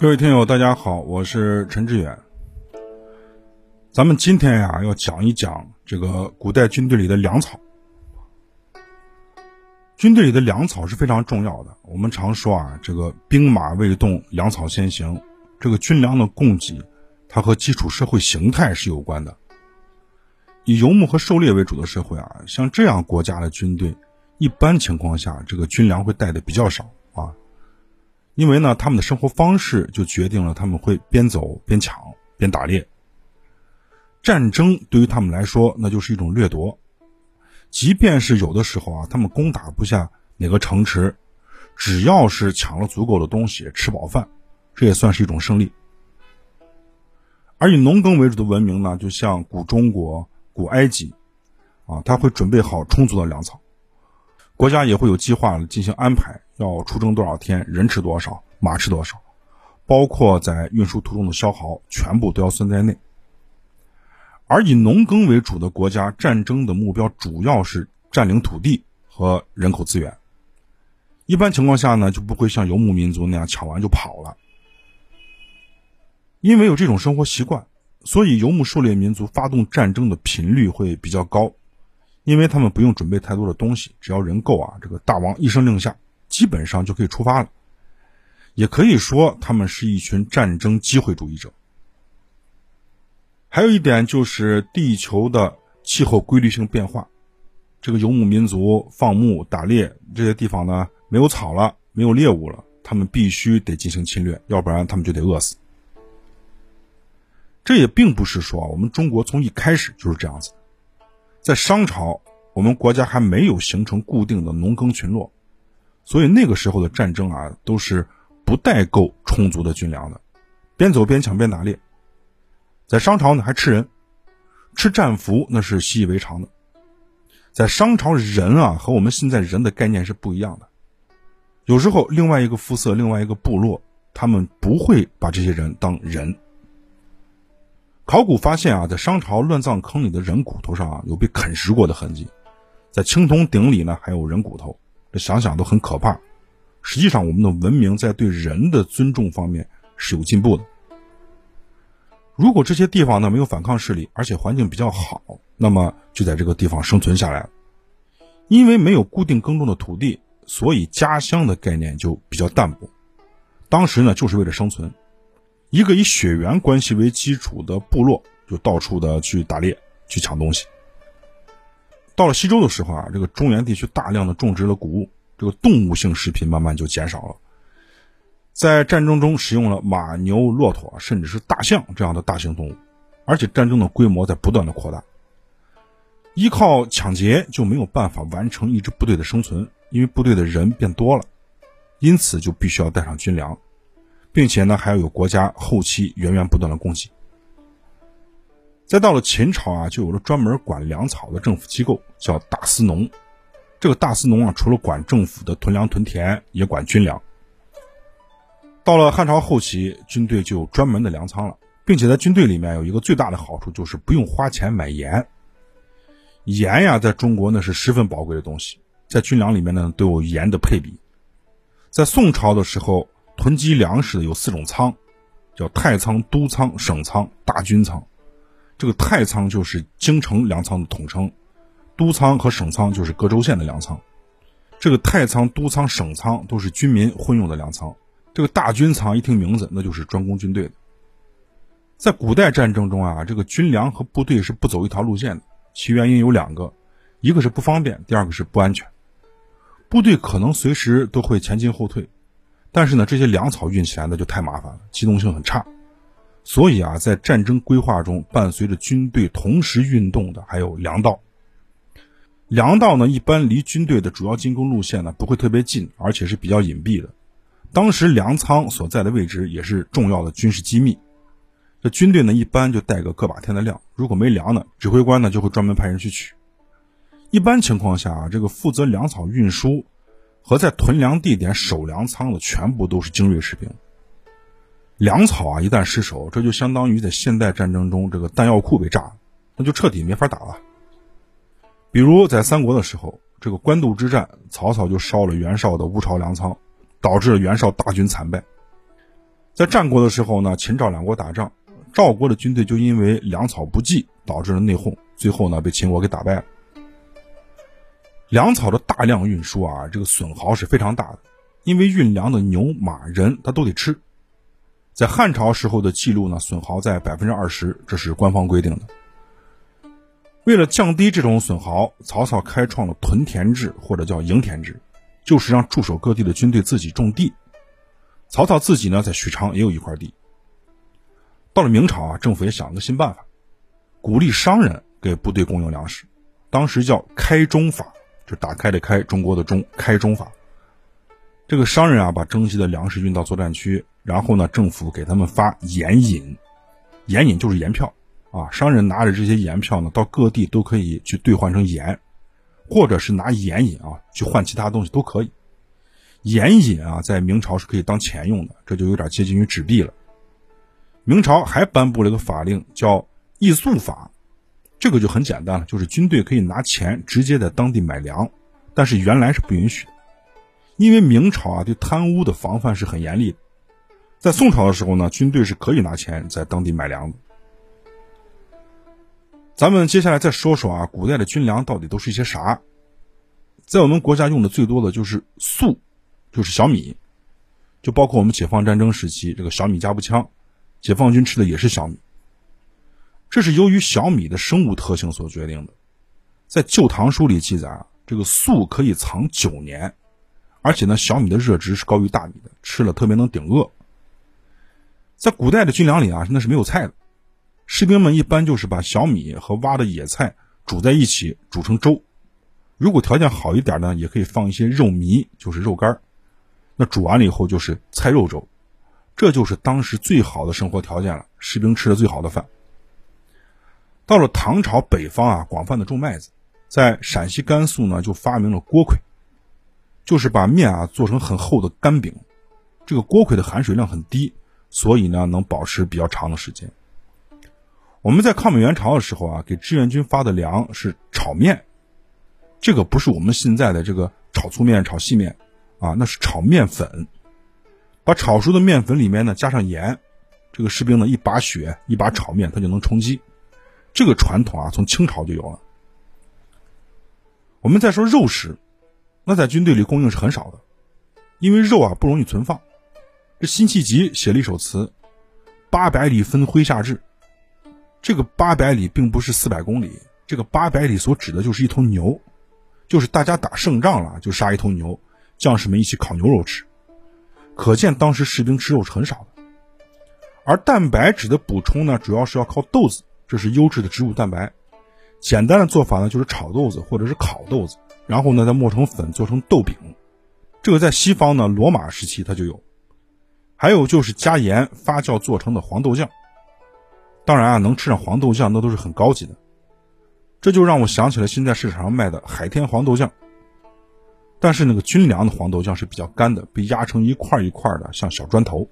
各位听友，大家好，我是陈志远。咱们今天呀，要讲一讲这个古代军队里的粮草。军队里的粮草是非常重要的。我们常说啊，这个兵马未动，粮草先行。这个军粮的供给，它和基础社会形态是有关的。以游牧和狩猎为主的社会啊，像这样国家的军队，一般情况下，这个军粮会带的比较少，因为呢，他们的生活方式就决定了他们会边走边抢边打猎。战争对于他们来说，那就是一种掠夺。即便是有的时候啊，他们攻打不下哪个城池，只要是抢了足够的东西，吃饱饭，这也算是一种胜利。而以农耕为主的文明呢，就像古中国、古埃及，啊，他会准备好充足的粮草，国家也会有计划进行安排，要出征多少天，人吃多少，马吃多少，包括在运输途中的消耗，全部都要算在内。而以农耕为主的国家，战争的目标主要是占领土地和人口资源。一般情况下呢，就不会像游牧民族那样抢完就跑了。因为有这种生活习惯，所以游牧狩猎民族发动战争的频率会比较高，因为他们不用准备太多的东西，只要人够啊，这个大王一声令下，基本上就可以出发了。也可以说，他们是一群战争机会主义者。还有一点就是地球的气候规律性变化，这个游牧民族放牧打猎这些地方呢，没有草了，没有猎物了，他们必须得进行侵略，要不然他们就得饿死。这也并不是说我们中国从一开始就是这样子，在商朝，我们国家还没有形成固定的农耕群落，所以那个时候的战争啊，都是不带够充足的军粮的，边走边抢边打猎。在商朝呢，还吃人，吃战俘那是习以为常的。在商朝，人啊和我们现在人的概念是不一样的。有时候，另外一个肤色、另外一个部落，他们不会把这些人当人。考古发现啊，在商朝乱葬坑里的人骨头上啊，有被啃食过的痕迹，在青铜鼎里呢，还有人骨头，这想想都很可怕。实际上，我们的文明在对人的尊重方面是有进步的。如果这些地方呢没有反抗势力，而且环境比较好，那么就在这个地方生存下来。因为没有固定耕种的土地，所以家乡的概念就比较淡薄。当时呢，就是为了生存，一个以血缘关系为基础的部落就到处的去打猎、去抢东西。到了西周的时候啊，这个中原地区大量的种植了谷物，这个动物性食品慢慢就减少了。在战争中使用了马、牛、骆驼，甚至是大象这样的大型动物，而且战争的规模在不断的扩大。依靠抢劫就没有办法完成一支部队的生存，因为部队的人变多了，因此就必须要带上军粮，并且呢还要有国家后期源源不断的供给。再到了秦朝啊，就有了专门管粮草的政府机构，叫大司农。这个大司农啊，除了管政府的屯粮屯田，也管军粮。到了汉朝后期，军队就有专门的粮仓了，并且在军队里面有一个最大的好处，就是不用花钱买盐。盐呀，在中国那是十分宝贵的东西，在军粮里面呢都有盐的配比。在宋朝的时候，囤积粮食的有四种仓，叫太仓、都仓、省仓、大军仓。这个太仓就是京城粮仓的统称，都仓和省仓就是各州县的粮仓。这个太仓、都仓、省仓都是军民混用的粮仓。这个大军仓一听名字，那就是专攻军队的。在古代战争中啊，这个军粮和部队是不走一条路线的，其原因有两个，一个是不方便，第二个是不安全。部队可能随时都会前进后退，但是呢，这些粮草运起来那就太麻烦了，机动性很差。所以啊，在战争规划中，伴随着军队同时运动的还有粮道。粮道呢，一般离军队的主要进攻路线呢不会特别近，而且是比较隐蔽的。当时粮仓所在的位置也是重要的军事机密，这军队呢一般就带个个把天的粮，如果没粮呢，指挥官呢就会专门派人去取。一般情况下啊，这个负责粮草运输和在屯粮地点守粮仓的全部都是精锐士兵。粮草啊一旦失守，这就相当于在现代战争中这个弹药库被炸了，那就彻底没法打了。比如在三国的时候，这个官渡之战，曹操就烧了袁绍的乌巢粮仓。导致了袁绍大军惨败。在战国的时候呢，秦赵两国打仗，赵国的军队就因为粮草不济，导致了内讧，最后呢被秦国给打败了。粮草的大量运输啊，这个损耗是非常大的，因为运粮的牛马人他都得吃。在汉朝时候的记录呢，损耗在百分之二十，这是官方规定的。为了降低这种损耗，曹操开创了屯田制或者叫营田制，就是让驻守各地的军队自己种地。曹操自己呢，在许昌也有一块地。到了明朝啊，政府也想了个新办法，鼓励商人给部队供应粮食，当时叫开中法，就打开的开，中国的中，开中法。这个商人啊，把征集的粮食运到作战区，然后呢，政府给他们发盐引，盐引就是盐票啊。商人拿着这些盐票呢，到各地都可以去兑换成盐，或者是拿盐引啊去换其他东西都可以。盐引啊，在明朝是可以当钱用的，这就有点接近于纸币了。明朝还颁布了一个法令，叫易粟法，这个就很简单了，就是军队可以拿钱直接在当地买粮，但是原来是不允许的。因为明朝啊对贪污的防范是很严厉的，在宋朝的时候呢，军队是可以拿钱在当地买粮的。咱们接下来再说说啊，古代的军粮到底都是一些啥？在我们国家用的最多的就是粟，就是小米，就包括我们解放战争时期这个小米加步枪，解放军吃的也是小米。这是由于小米的生物特性所决定的。在《旧唐书》里记载啊，这个粟可以藏九年。而且呢，小米的热值是高于大米的，吃了特别能顶饿。在古代的军粮里啊，那是没有菜的，士兵们一般就是把小米和挖的野菜煮在一起，煮成粥。如果条件好一点呢，也可以放一些肉糜，就是肉干那煮完了以后就是菜肉粥，这就是当时最好的生活条件了，士兵吃的最好的饭。到了唐朝，北方啊广泛的种麦子，在陕西、甘肃呢就发明了锅盔。就是把面啊做成很厚的干饼，这个锅盔的含水量很低，所以呢能保持比较长的时间。我们在抗美援朝的时候啊，给志愿军发的粮是炒面，这个不是我们现在的这个炒粗面、炒细面啊，那是炒面粉，把炒熟的面粉里面呢加上盐，这个士兵呢一把血一把炒面，他就能充饥。这个传统啊从清朝就有了。我们再说肉食。那在军队里供应是很少的，因为肉啊不容易存放。这辛弃疾写了一首词：“八百里分麾下炙。”这个八百里并不是四百公里，这个八百里所指的就是一头牛，就是大家打胜仗了就杀一头牛，将士们一起烤牛肉吃。可见当时士兵吃肉是很少的。而蛋白质的补充呢，主要是要靠豆子，这是优质的植物蛋白。简单的做法呢，就是炒豆子或者是烤豆子。然后呢，再磨成粉做成豆饼，这个在西方呢，罗马时期它就有。还有就是加盐发酵做成的黄豆酱。当然啊，能吃上黄豆酱那都是很高级的。这就让我想起了现在市场上卖的海天黄豆酱。但是那个军粮的黄豆酱是比较干的，被压成一块一块的，像小砖头。